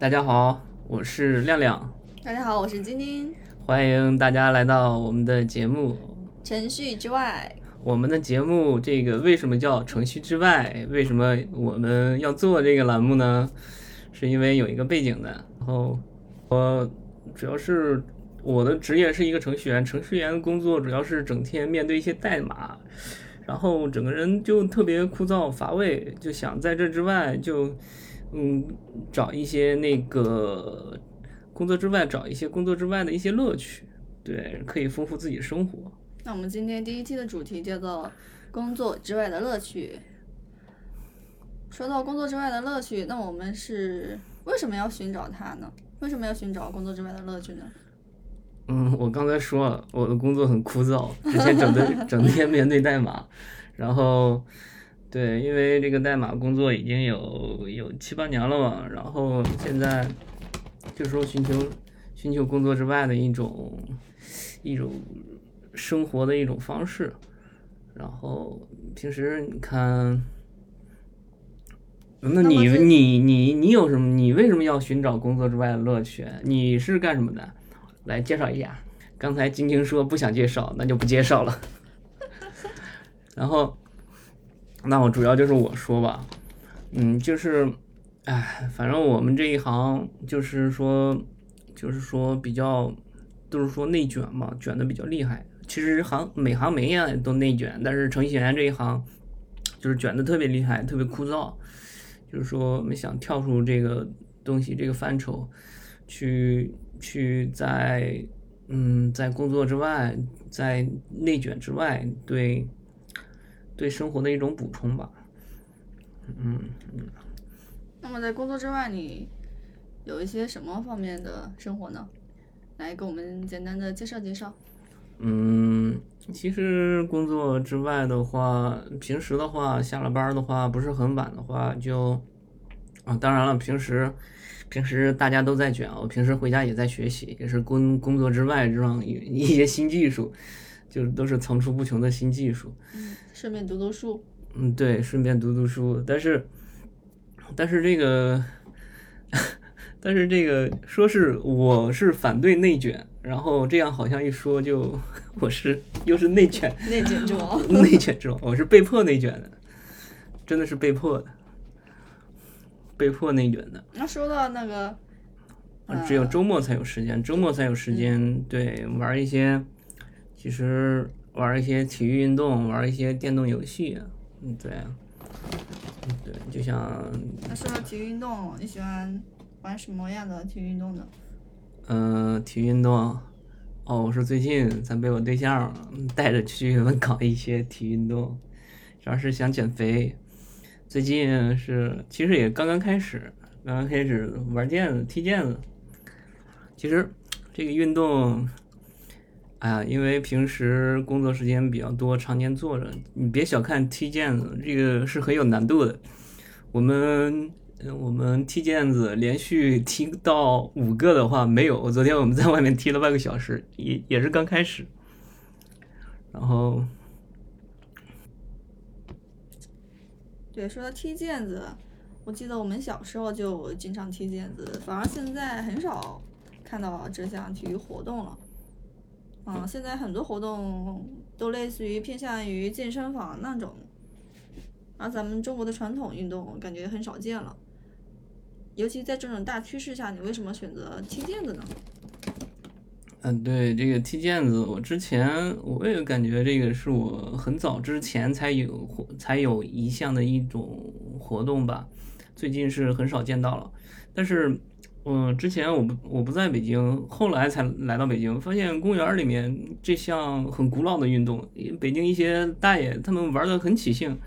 大家好，我是亮亮，大家好，我是晶晶。欢迎大家来到我们的节目。程序之外，我们的节目这个为什么叫程序之外？为什么我们要做这个栏目呢？是因为有一个背景的。然后我主要是我的职业是一个程序员，程序员工作主要是整天面对一些代码，然后整个人就特别枯燥乏味，就想在这之外就嗯找一些那个工作之外找一些工作之外的一些乐趣，对，可以丰富自己的生活。那我们今天第一期的主题叫做工作之外的乐趣。说到工作之外的乐趣，那我们是为什么要寻找它呢？为什么要寻找工作之外的乐趣呢？嗯，我刚才说了，我的工作很枯燥，之前整的 整天面对代码，然后对，因为这个代码工作已经有有七八年了嘛，然后现在就是说寻求寻求工作之外的一种一种生活的一种方式，然后平时你看。那你你你你有什么？你为什么要寻找工作之外的乐趣？你是干什么的？来介绍一下。刚才晶晶说不想介绍，那就不介绍了。然后，那我主要就是我说吧，嗯，就是，哎，反正我们这一行就是说，就是说比较，都是说内卷嘛，卷的比较厉害。其实行每行每业都内卷，但是程序员这一行就是卷的特别厉害，特别枯燥。就是说，我们想跳出这个东西这个范畴，去去在嗯在工作之外，在内卷之外，对对生活的一种补充吧。嗯嗯。那么在工作之外，你有一些什么方面的生活呢？来给我们简单的介绍介绍。嗯，其实工作之外的话，平时的话，下了班的话，不是很晚的话，就啊，当然了，平时平时大家都在卷，我平时回家也在学习，也是工工作之外这样一一些新技术，就是都是层出不穷的新技术。嗯，顺便读读书。嗯，对，顺便读读书，但是但是这个。但是这个说是我是反对内卷，然后这样好像一说就 我是又是内卷，内卷之王，内卷之王，我是被迫内卷的，真的是被迫的，被迫内卷的。那说到那个，只有周末才有时间，周末才有时间对玩一些，其实玩一些体育运动，玩一些电动游戏，嗯，对，对，就像。那说到体育运动，你喜欢？玩什么样的体育运动呢？嗯，体育运动，哦，我是最近才被我对象带着去搞一些体育运动，主要是想减肥。最近是其实也刚刚开始，刚刚开始玩毽子、踢毽子。其实这个运动，哎呀，因为平时工作时间比较多，常年坐着，你别小看踢毽子，这个是很有难度的。我们。我们踢毽子连续踢到五个的话没有。昨天我们在外面踢了半个小时，也也是刚开始。然后，对，说到踢毽子，我记得我们小时候就经常踢毽子，反而现在很少看到这项体育活动了。嗯，现在很多活动都类似于偏向于健身房那种，而咱们中国的传统运动感觉很少见了。尤其在这种大趋势下，你为什么选择踢毽子呢？嗯，对这个踢毽子，我之前我也感觉这个是我很早之前才有才有一项的一种活动吧，最近是很少见到了。但是，嗯，之前我不我不在北京，后来才来到北京，发现公园里面这项很古老的运动，北京一些大爷他们玩的很起兴。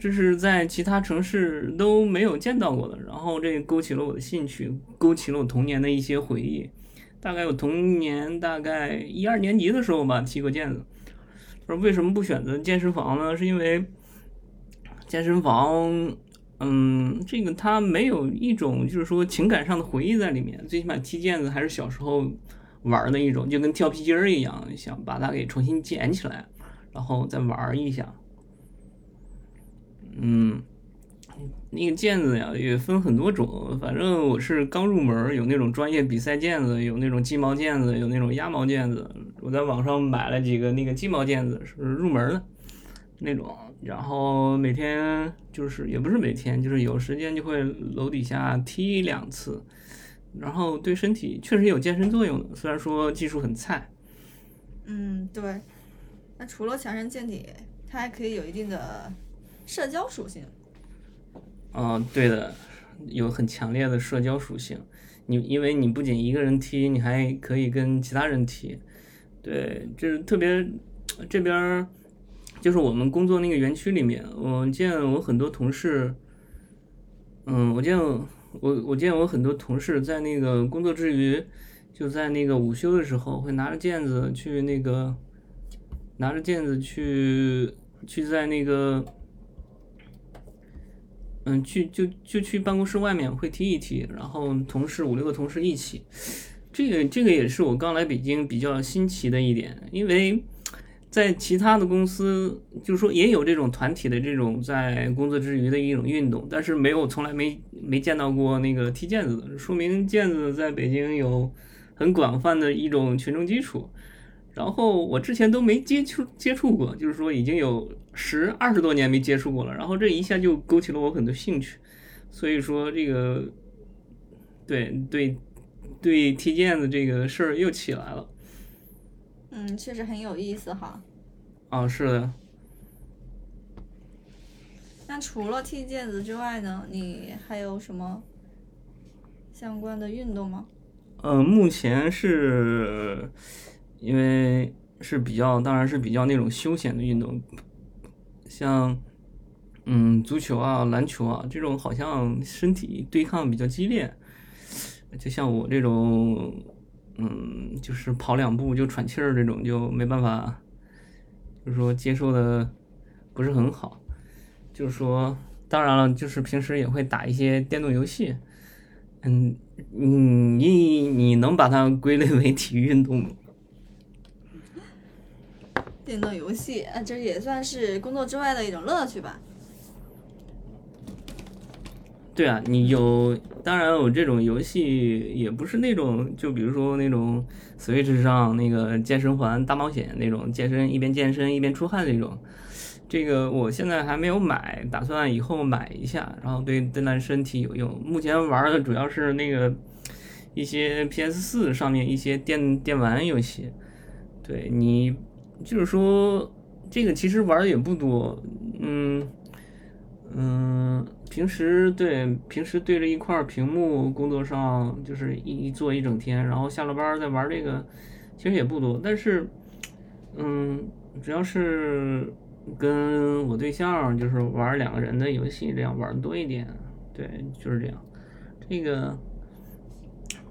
这是在其他城市都没有见到过的，然后这勾起了我的兴趣，勾起了我童年的一些回忆。大概我童年大概一二年级的时候吧，踢过毽子。说为什么不选择健身房呢？是因为健身房，嗯，这个它没有一种就是说情感上的回忆在里面。最起码踢毽子还是小时候玩的一种，就跟跳皮筋儿一样，想把它给重新捡起来，然后再玩一下。嗯，那个毽子呀也分很多种，反正我是刚入门，有那种专业比赛毽子，有那种鸡毛毽子，有那种鸭毛毽子。我在网上买了几个那个鸡毛毽子，是入门的那种。然后每天就是也不是每天，就是有时间就会楼底下踢两次，然后对身体确实有健身作用的，虽然说技术很菜。嗯，对。那除了强身健体，它还可以有一定的社交属性。嗯，对的，有很强烈的社交属性。你因为你不仅一个人踢，你还可以跟其他人踢。对，就是特别这边就是我们工作那个园区里面，我见我很多同事，嗯，我见我我见我很多同事在那个工作之余，就在那个午休的时候会拿着毽子去那个。拿着毽子去去在那个，嗯，去就就去办公室外面会踢一踢，然后同事五六个同事一起，这个这个也是我刚来北京比较新奇的一点，因为在其他的公司，就是说也有这种团体的这种在工作之余的一种运动，但是没有从来没没见到过那个踢毽子的，说明毽子在北京有很广泛的一种群众基础。然后我之前都没接触接触过，就是说已经有十二十多年没接触过了。然后这一下就勾起了我很多兴趣，所以说这个，对对对，踢毽子这个事儿又起来了。嗯，确实很有意思哈。啊，是的。那除了踢毽子之外呢，你还有什么相关的运动吗？嗯，目前是。因为是比较，当然是比较那种休闲的运动，像嗯足球啊、篮球啊这种，好像身体对抗比较激烈。就像我这种，嗯，就是跑两步就喘气儿这种，就没办法，就是说接受的不是很好。就是说，当然了，就是平时也会打一些电动游戏。嗯，你你能把它归类为体育运动吗？电动游戏，啊，这也算是工作之外的一种乐趣吧。对啊，你有，当然我这种游戏也不是那种，就比如说那种 Switch 上那个健身环大冒险那种，健身一边健身一边出汗那种。这个我现在还没有买，打算以后买一下，然后对锻炼身体有用。目前玩的主要是那个一些 PS 四上面一些电电玩游戏。对你。就是说，这个其实玩的也不多，嗯，平时对平时对着一块屏幕工作上就是一一坐一整天，然后下了班再玩这个，其实也不多。但是，嗯，主要是跟我对象就是玩两个人的游戏，这样玩多一点。对，就是这样。这个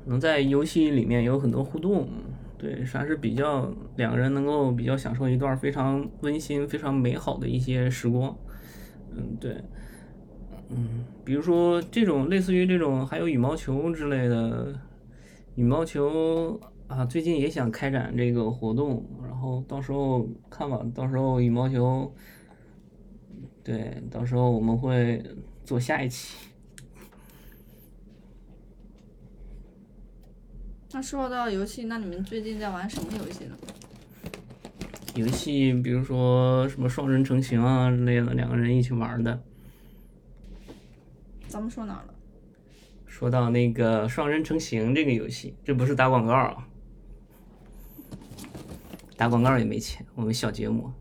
能在游戏里面有很多互动。对，还是比较两个人能够比较享受一段非常温馨、非常美好的一些时光。嗯，对，嗯，比如说这种类似于这种，还有羽毛球之类的，羽毛球啊，最近也想开展这个活动，然后到时候看吧，到时候羽毛球，对，到时候我们会做下一期。那说到游戏，那你们最近在玩什么游戏呢？游戏，比如说什么双人成行啊之类的，两个人一起玩的。咱们说哪了？说到那个双人成行这个游戏，这不是打广告啊，打广告也没钱，我们小节目。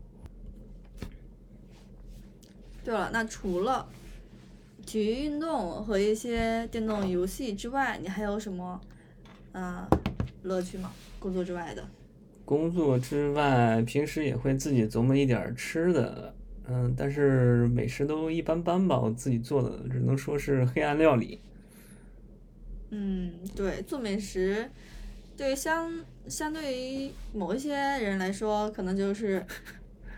对了，那除了体育运动和一些电动游戏之外，你还有什么？啊，乐趣吗？工作之外的。工作之外，平时也会自己琢磨一点吃的，嗯，但是美食都一般般吧。我自己做的只能说是黑暗料理。嗯，对，做美食，对相相对于某一些人来说，可能就是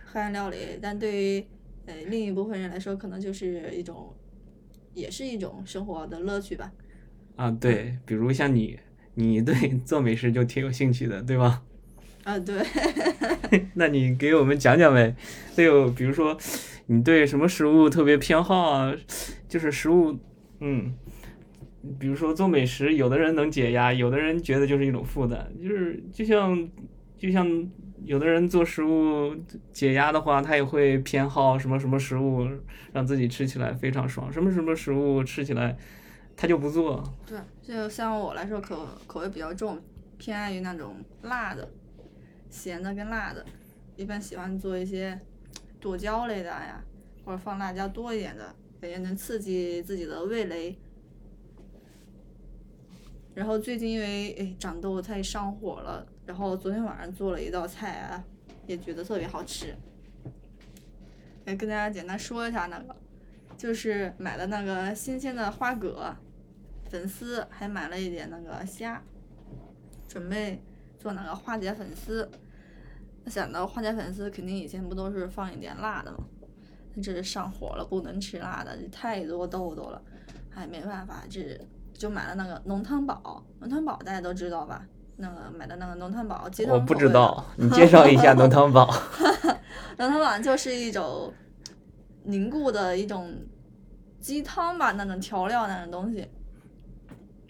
黑暗料理，但对于呃另一部分人来说，可能就是一种，也是一种生活的乐趣吧。啊，对，比如像你。你对做美食就挺有兴趣的，对吗？啊，对。那你给我们讲讲呗。对，比如说你对什么食物特别偏好啊？就是食物，嗯，比如说做美食，有的人能解压，有的人觉得就是一种负担，就是就像就像有的人做食物解压的话，他也会偏好什么什么食物，让自己吃起来非常爽，什么什么食物吃起来他就不做。对，就像我来说，口口味比较重，偏爱于那种辣的、咸的跟辣的，一般喜欢做一些剁椒类的呀，或者放辣椒多一点的，感觉能刺激自己的味蕾。然后最近因为哎长痘太上火了，然后昨天晚上做了一道菜啊，也觉得特别好吃。来跟大家简单说一下那个，就是买了那个新鲜的花蛤、粉丝，还买了一点那个虾，准备做那个花甲粉丝。想到花甲粉丝肯定以前不都是放一点辣的吗？这是上火了，不能吃辣的，太多痘痘了，哎，没办法，这就买了那个浓汤宝。浓汤宝大家都知道吧？那个买的那个浓汤宝，鸡汤我不知道，你介绍一下浓汤宝。浓汤宝就是一种凝固的一种鸡汤吧，那种调料那种东西，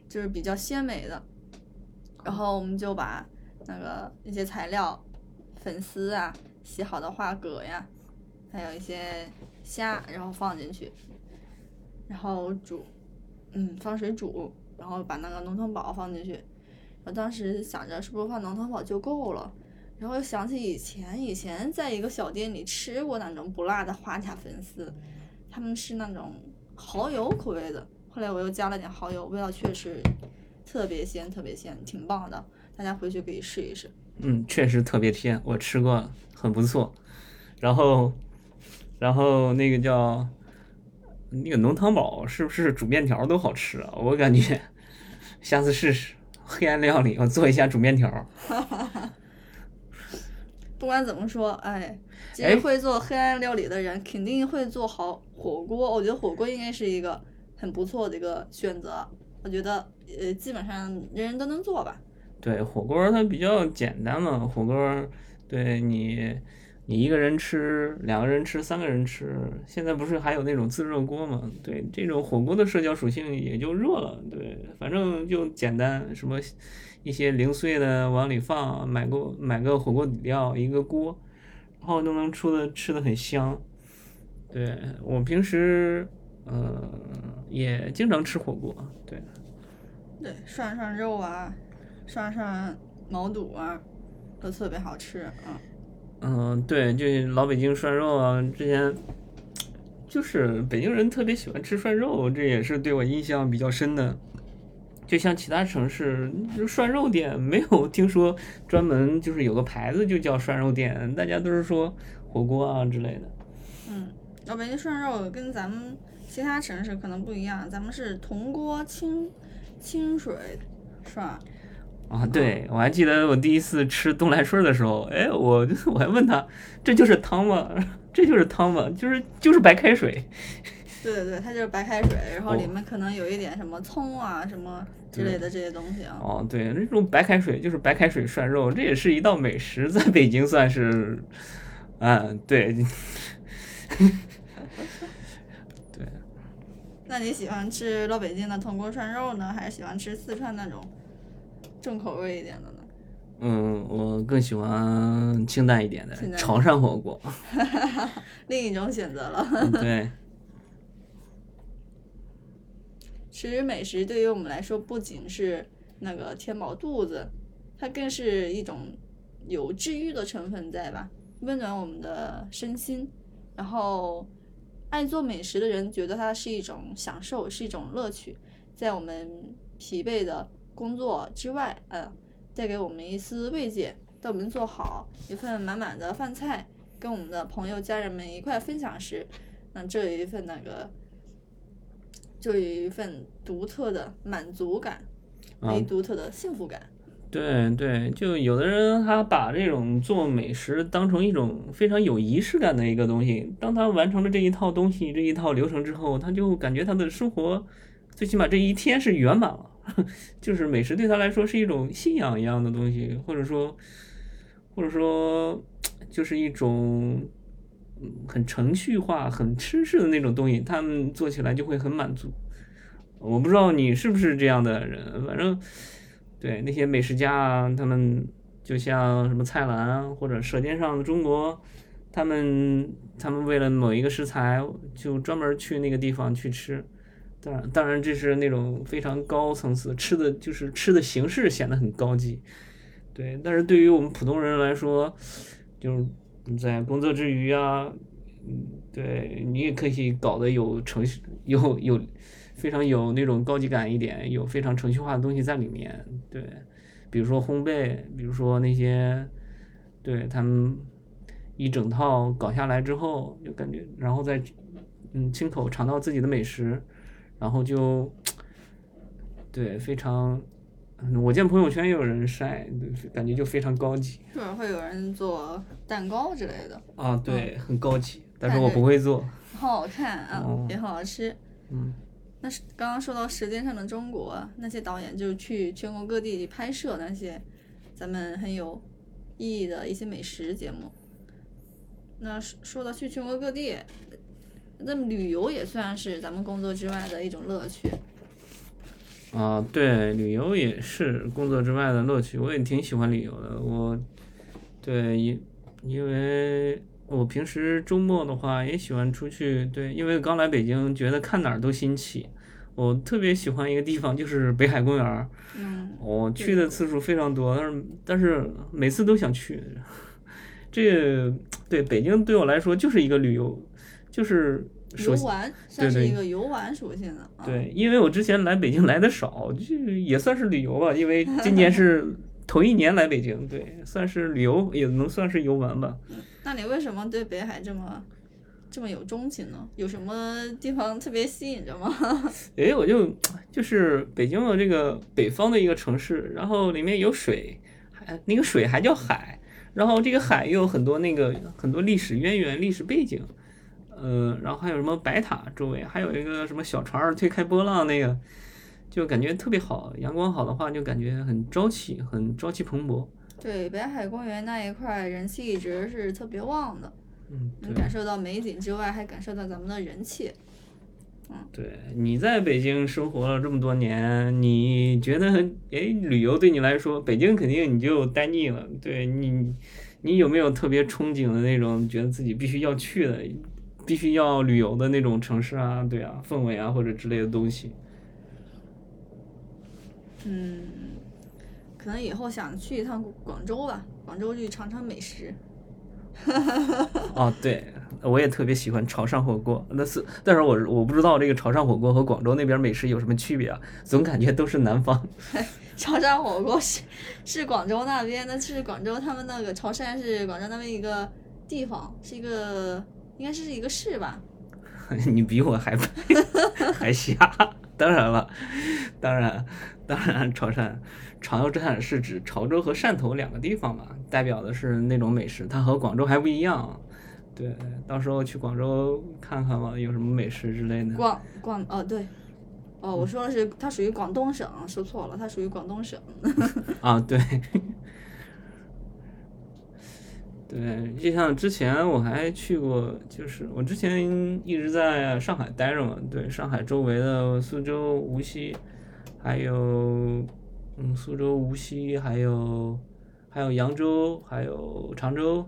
就是比较鲜美的。然后我们就把那个一些材料，粉丝啊、洗好的花蛤呀，还有一些虾，然后放进去，然后煮，嗯，放水煮，然后把那个浓汤宝放进去。我当时想着是不是放浓汤宝就够了，然后又想起以前以前在一个小店里吃过那种不辣的花甲粉丝，他们是那种蚝油口味的，后来我又加了点蚝油，味道确实特别鲜，特别鲜，挺棒的，大家回去可以试一试。嗯，确实特别甜，我吃过，很不错。然后，然后那个叫那个浓汤宝，是不是煮面条都好吃啊？我感觉下次试试黑暗料理，我做一下煮面条。不管怎么说，哎，其哎实会做黑暗料理的人肯定会做好火锅。我觉得火锅应该是一个很不错的一个选择。我觉得呃，基本上人人都能做吧。对，火锅它比较简单嘛，火锅对你你一个人吃、两个人吃、三个人吃，现在不是还有那种自热锅嘛？对，这种火锅的社交属性也就弱了。对，反正就简单，什么一些零碎的往里放，买个买个火锅底料，一个锅，然后都能出的吃的很香。对我平时呃也经常吃火锅，对。对，涮涮肉啊，涮涮毛肚啊，都特别好吃啊。嗯，对，就老北京涮肉啊，之前就是北京人特别喜欢吃涮肉，这也是对我印象比较深的。就像其他城市，就涮肉店没有听说专门就是有个牌子就叫涮肉店，大家都是说火锅啊之类的。嗯，老北京涮肉跟咱们其他城市可能不一样，咱们是铜锅清清水涮。啊，对，我还记得我第一次吃东来顺的时候，哎，我我还问他，这就是汤吗？这就是汤吗？就是就是白开水。对对对，它就是白开水，然后里哦面可能有一点什么葱啊什么之类的这些东西啊。哦，对，那种白开水就是白开水涮肉，这也是一道美食，在北京算是，嗯，对，对，那你喜欢吃老北京的铜锅涮肉呢，还是喜欢吃四川那种重口味一点的呢？嗯，我更喜欢清淡一点的潮汕火锅，另一种选择了。对。其实美食对于我们来说，不仅是那个填饱肚子，它更是一种有治愈的成分在吧，温暖我们的身心。然后，爱做美食的人觉得它是一种享受，是一种乐趣，在我们疲惫的工作之外，呃，带给我们一丝慰藉。当我们做好一份满满的饭菜，跟我们的朋友、家人们一块分享时，那这有一份那个就有一份独特的满足感，啊一独特的幸福感。对对，就有的人他把这种做美食当成一种非常有仪式感的一个东西。当他完成了这一套东西、这一套流程之后，他就感觉他的生活最起码这一天是圆满了。就是美食对他来说是一种信仰一样的东西，或者说，或者说就是一种很程序化、很吃式的那种东西，他们做起来就会很满足。我不知道你是不是这样的人，反正对那些美食家啊，他们就像什么蔡澜或者《舌尖上的中国》，他们他们为了某一个食材，就专门去那个地方去吃。当然，当然这是那种非常高层次吃的，就是吃的形式显得很高级。对，但是对于我们普通人来说，就是在工作之余啊，嗯，对你也可以搞得有程序，有有非常有那种高级感一点，有非常程序化的东西在里面。对，比如说烘焙，比如说那些，对他们一整套搞下来之后，就感觉，然后再嗯亲口尝到自己的美食。然后就，对，非常，我见朋友圈也有人晒，感觉就非常高级。是不是会有人做蛋糕之类的？啊，对，很高级，但是我不会做。很好看啊，也很好吃。嗯。那是刚刚说到《舌尖上的中国》，那些导演就去全国各地拍摄那些咱们很有意义的一些美食节目。那说到去全国各地。那旅游也算是咱们工作之外的一种乐趣。啊，对，旅游也是工作之外的乐趣。我也挺喜欢旅游的。我，对，因因为我平时周末的话也喜欢出去。对，因为刚来北京，觉得看哪儿都新奇。我特别喜欢一个地方，就是北海公园。嗯。我去的次数非常多，但是但是每次都想去。这对北京对我来说就是一个旅游。就是游玩，算是一个游玩属性的。对，因为我之前来北京来的少，就也算是旅游吧。因为今年是 头一年来北京，对，算是旅游，也能算是游玩吧。那你为什么对北海这么这么有钟情呢？有什么地方特别吸引着吗？哎，我就就是北京的这个北方的一个城市，然后里面有水，还那个水还叫海，然后这个海又有很多那个很多历史渊源、历史背景。嗯，然后还有什么白塔周围，还有一个什么小船推开波浪那个，就感觉特别好。阳光好的话，就感觉很朝气，很朝气蓬勃。对，北海公园那一块人气一直是特别旺的。嗯，能感受到美景之外，还感受到咱们的人气。嗯，对，你在北京生活了这么多年，你觉得哎，旅游对你来说，北京肯定你就待腻了。对你，你有没有特别憧憬的那种，觉得自己必须要去的？必须要旅游的那种城市啊，对啊，氛围啊或者之类的东西。嗯，可能以后想去一趟广州吧，广州去尝尝美食。哦，对，我也特别喜欢潮汕火锅，那是，但是我我不知道这个潮汕火锅和广州那边美食有什么区别啊？总感觉都是南方。潮汕火锅是是广州那边的，是广州他们那个潮汕是广州那边一个地方，是一个。应该是一个市吧？你比我还还瞎，当然了，当然，当然，潮汕潮汕是指潮州和汕头两个地方嘛，代表的是那种美食，它和广州还不一样。对，到时候去广州看看吧，有什么美食之类的。广广哦对，哦我说的是它属于广东省，说错了，它属于广东省。啊对。对，就像之前我还去过，就是我之前一直在上海待着嘛。对，上海周围的苏州、无锡，还有嗯，苏州、无锡，还有还有扬州，还有常州，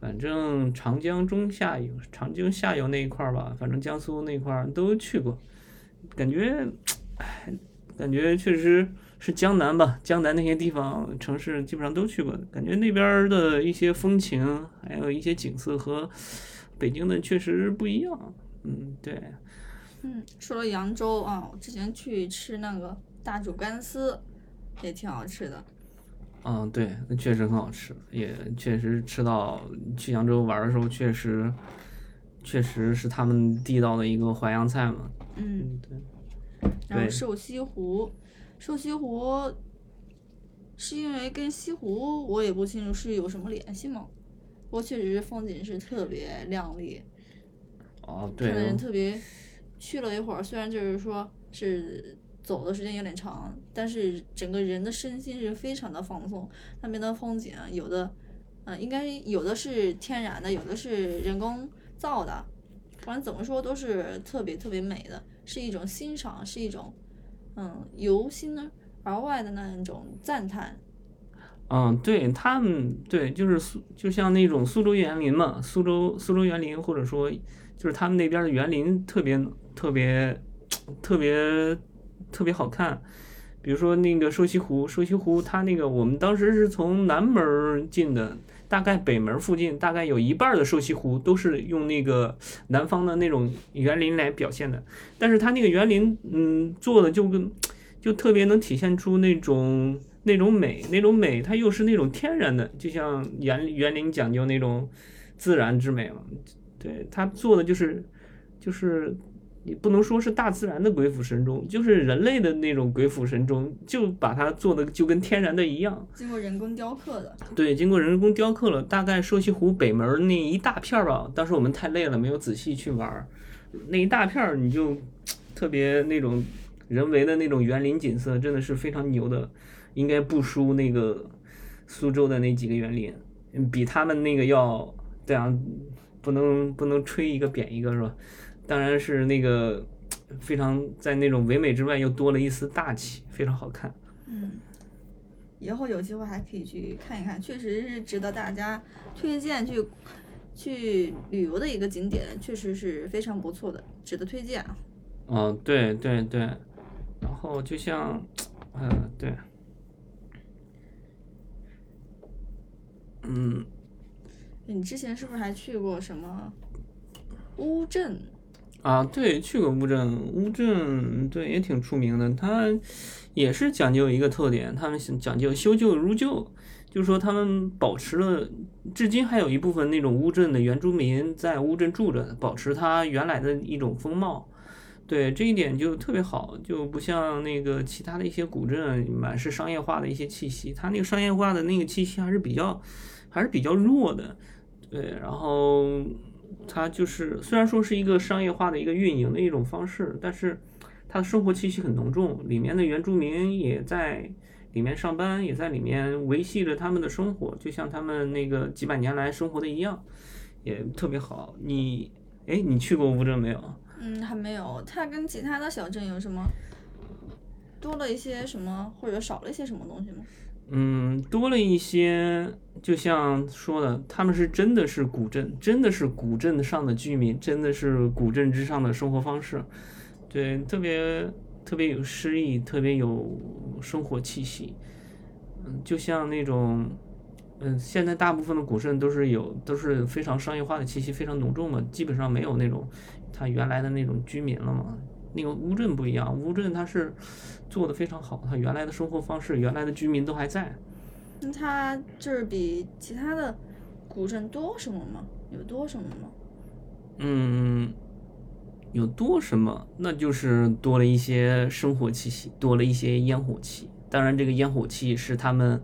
反正长江中下游、长江下游那一块儿吧，反正江苏那块儿都去过，感觉，唉，感觉确实。是江南吧？江南那些地方城市基本上都去过，感觉那边的一些风情，还有一些景色和北京的确实不一样。嗯，对。嗯，说了扬州啊，我之前去吃那个大煮干丝，也挺好吃的。嗯，对，那确实很好吃，也确实吃到去扬州玩的时候，确实确实是他们地道的一个淮扬菜嘛。嗯，对。然后瘦西湖。瘦西湖是因为跟西湖我也不清楚是有什么联系吗？不过确实风景是特别亮丽，哦，对，看的人特别。去了一会儿，虽然就是说是走的时间有点长，但是整个人的身心是非常的放松。那边的风景有的嗯，应该有的是天然的，有的是人工造的，反正怎么说都是特别特别美的，是一种欣赏，是一种嗯由心而外的那一种赞叹。嗯，对他们，对，就是苏，就像那种苏州园林嘛，苏州苏州园林，或者说就是他们那边的园林特别特别特别特别好看。比如说那个瘦西湖，瘦西湖它那个我们当时是从南门进的，大概北门附近大概有一半的瘦西湖都是用那个南方的那种园林来表现的，但是它那个园林，嗯，做的就跟就特别能体现出那种。那种美，那种美，它又是那种天然的，就像园园林讲究那种自然之美嘛。对，它做的就是，就是你不能说是大自然的鬼斧神工，就是人类的那种鬼斧神工，就把它做的就跟天然的一样。经过人工雕刻的。对，经过人工雕刻了。大概瘦西湖北门那一大片儿吧，当时我们太累了，没有仔细去玩儿。那一大片儿，你就特别那种人为的那种园林景色，真的是非常牛的。应该不输那个苏州的那几个园林，比他们那个要对啊，不能不能吹一个贬一个是吧？当然是那个非常在那种唯美之外又多了一丝大气，非常好看。嗯，以后有机会还可以去看一看，确实是值得大家推荐去去旅游的一个景点，确实是非常不错的，值得推荐啊。哦，对对对，然后就像，嗯，对。嗯，你之前是不是还去过什么乌镇？啊，对，去过乌镇。乌镇对也挺出名的，它也是讲究一个特点，他们讲究修旧如旧，就是说他们保持了，至今还有一部分那种乌镇的原住民在乌镇住着，保持它原来的一种风貌。对这一点就特别好，就不像那个其他的一些古镇，满是商业化的一些气息，它那个商业化的那个气息还是比较。还是比较弱的，对，然后它就是虽然说是一个商业化的一个运营的一种方式，但是它的生活气息很浓重，里面的原住民也在里面上班，也在里面维系着他们的生活，就像他们那个几百年来生活的一样，也特别好。你，哎，你去过乌镇没有？嗯，还没有。它跟其他的小镇有什么多了一些什么，或者少了一些什么东西吗？嗯，多了一些，就像说的，他们是真的是古镇，真的是古镇上的居民，真的是古镇之上的生活方式，对，特别特别有诗意，特别有生活气息。嗯，就像那种，嗯，现在大部分的古镇都是有，都是非常商业化的气息非常浓重嘛，基本上没有那种他原来的那种居民了嘛。那个乌镇不一样，乌镇它是做的非常好，它原来的生活方式，原来的居民都还在。那它就是比其他的古镇多什么吗？有多什么吗？嗯，有多什么？那就是多了一些生活气息，多了一些烟火气。当然，这个烟火气是他们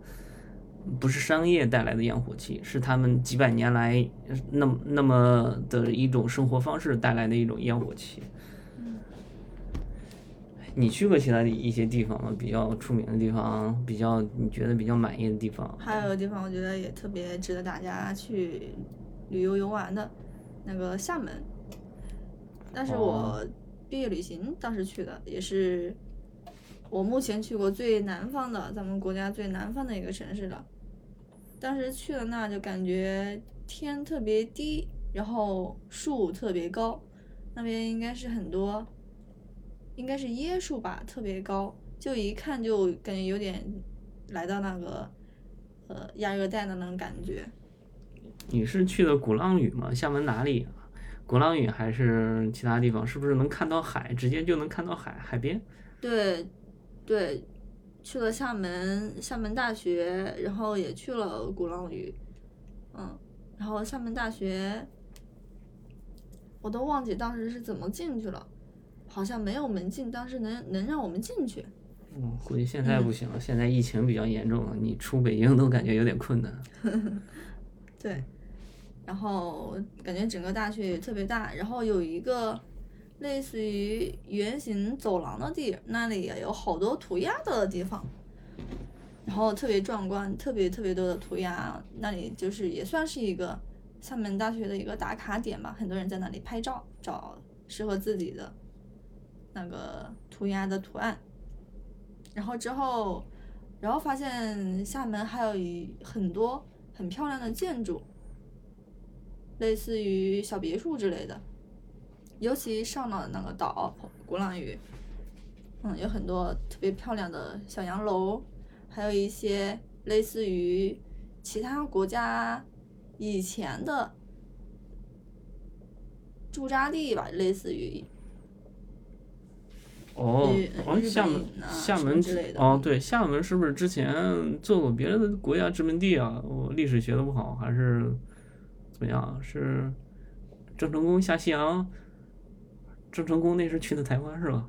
不是商业带来的烟火气，是他们几百年来那么那么的一种生活方式带来的一种烟火气。你去过其他的一些地方吗？比较出名的地方，比较你觉得比较满意的地方？还有个地方，我觉得也特别值得大家去旅游游玩的，那个厦门。但是我毕业旅行当时去的，也是我目前去过最南方的，咱们国家最南方的一个城市了。当时去了那就感觉天特别低，然后树特别高，那边应该是很多。应该是椰树吧，特别高，就一看就感觉有点来到那个呃亚热带的那种感觉。你是去的鼓浪屿吗？厦门哪里？鼓浪屿还是其他地方？是不是能看到海？直接就能看到海海边？对，对，去了厦门，厦门大学，然后也去了鼓浪屿，嗯，然后厦门大学，我都忘记当时是怎么进去了。好像没有门禁，当时能能让我们进去。嗯，估计现在不行了，现在疫情比较严重，你出北京都感觉有点困难。对，然后感觉整个大学也特别大，然后有一个类似于圆形走廊的地，那里也有好多涂鸦的地方。然后特别壮观，特别特别多的涂鸦，那里就是也算是一个厦门大学的一个打卡点吧，很多人在那里拍照，找适合自己的那个涂鸦的图案。然后之后，然后发现厦门还有一很多很漂亮的建筑，类似于小别墅之类的。尤其上了那个岛鼓浪屿，嗯，有很多特别漂亮的小洋楼，还有一些类似于其他国家以前的驻扎地吧，类似于哦日，哦，日厦门厦门之类的哦，对，厦门是不是之前做过别的国家殖民地啊？我历史学的不好，还是怎么样？是郑成功下西洋？郑成功那是去的台湾是吧？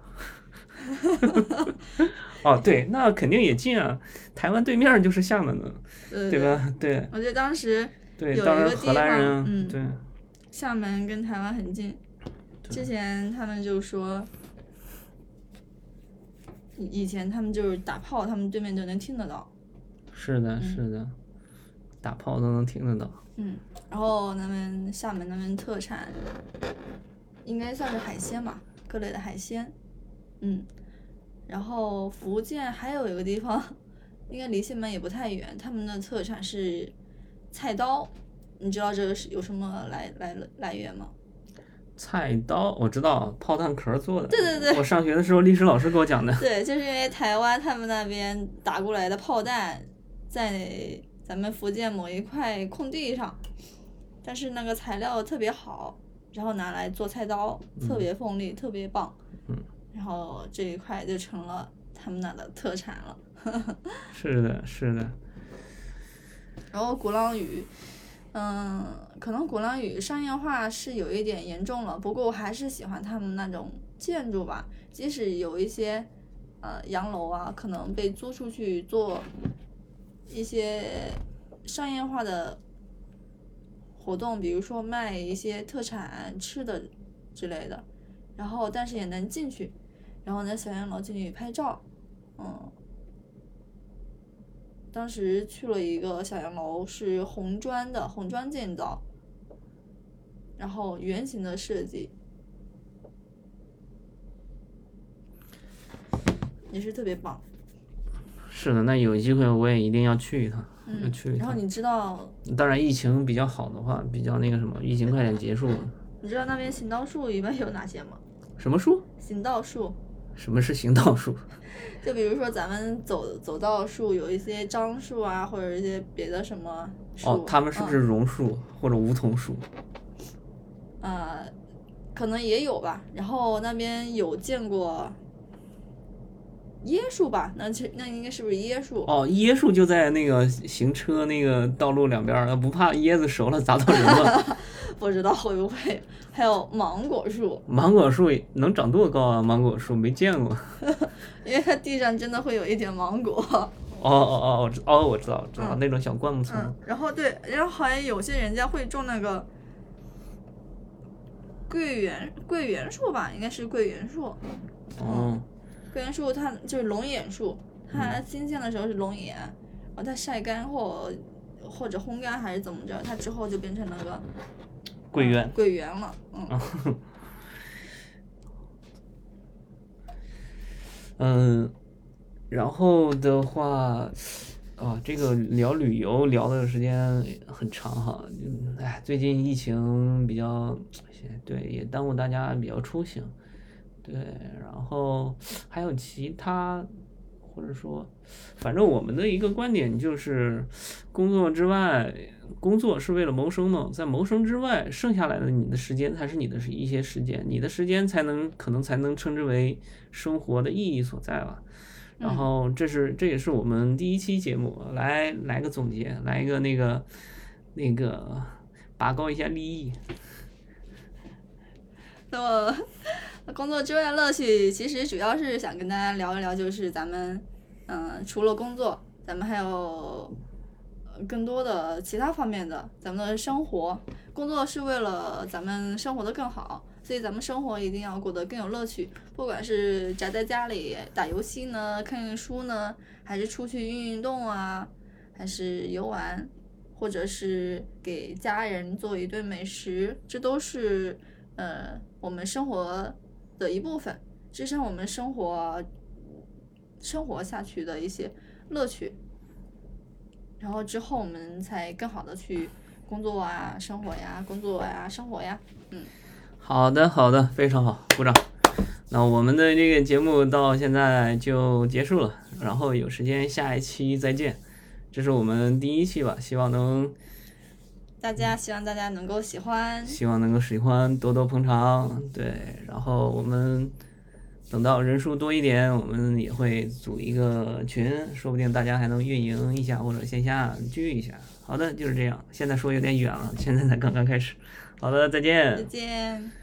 哦，对，那肯定也近啊，台湾对面就是厦门的，呃，对吧？对我记得当时对，当然一个地方荷兰人，嗯对，厦门跟台湾很近，之前他们就说，以以前他们就是打炮，他们对面就能听得到。是的，是的，打炮都能听得到。嗯，然后那边厦门那边特产应该算是海鲜吧，各类的海鲜。嗯，然后福建还有一个地方，应该离厦门也不太远，他们的特产是菜刀。你知道这个是有什么来来来源吗？菜刀我知道，炮弹壳做的。对对对我上学的时候，历史老师给我讲的。对，就是因为台湾他们那边打过来的炮弹，在咱们福建某一块空地上，但是那个材料特别好，然后拿来做菜刀，特别锋利，特别棒。嗯。然后这一块就成了他们那的特产了。是的，是的。然后鼓浪屿，嗯，可能鼓浪屿商业化是有一点严重了，不过我还是喜欢他们那种建筑吧，即使有一些呃洋楼啊，可能被租出去做一些商业化的活动，比如说卖一些特产吃的之类的，然后但是也能进去，然后呢小洋楼进去拍照，嗯。当时去了一个小洋楼，是红砖的，红砖建造，然后圆形的设计，也是特别棒。是的，那有机会我也一定要去一趟，去一，趟。然后你知道，当然，疫情比较好的话，比较那个什么，疫情快点结束。你知道那边行道树一般有哪些吗？什么树？行道树，什么是行道树？就比如说咱们走走道树，有一些樟树啊，或者一些别的什么树。哦，他们是不是榕树或者梧桐树？嗯？呃，可能也有吧。然后那边有见过椰树吧？那其那应该是不是椰树？哦，椰树就在那个行车那个道路两边儿，不怕椰子熟了砸到人吗？不知道会不会。还有芒果树，芒果树能长多高啊？芒果树没见过。因为它地上真的会有一点芒果。哦哦哦，我知哦，我知道，知道、嗯那种小灌木丛。嗯，然后对，然后好像有些人家会种那个桂圆桂圆树吧，应该是桂圆树。哦，桂圆树它就是龙眼树，它新鲜的时候是龙眼，然后它晒干或或者烘干还是怎么着，它之后就变成那个桂圆。桂圆了。嗯，嗯，然后的话，啊，这个聊旅游聊的时间很长哈。嗯哎，最近疫情比较，对，也耽误大家比较出行。对，然后还有其他，或者说，反正我们的一个观点就是，工作之外，工作是为了谋生嘛，在谋生之外，剩下来的你的时间才是你的一些时间，你的时间才能可能才能称之为生活的意义所在吧。然后这是这也是我们第一期节目，来来个总结，来一个那个那个拔高一下利益。那么那工作之外的乐趣，其实主要是想跟大家聊一聊，就是咱们，嗯、除了工作，咱们还有更多的其他方面的咱们的生活。工作是为了咱们生活的更好，所以咱们生活一定要过得更有乐趣。不管是宅在家里打游戏呢，看看书呢，还是出去运运动啊，还是游玩，或者是给家人做一顿美食，这都是呃我们生活的一部分，支撑我们生活生活下去的一些乐趣。然后之后我们才更好的去工作啊、生活呀、工作呀、生活呀，嗯。好的，好的，非常好，鼓掌。那我们的这个节目到现在就结束了，然后有时间下一期再见。这是我们第一期吧，希望能大家希望大家能够喜欢，希望能够喜欢，多多捧场。对，然后我们等到人数多一点，我们也会组一个群，说不定大家还能运营一下或者线下聚一下。好的，就是这样。现在说有点远了，现在才刚刚开始。好的，再见。再见。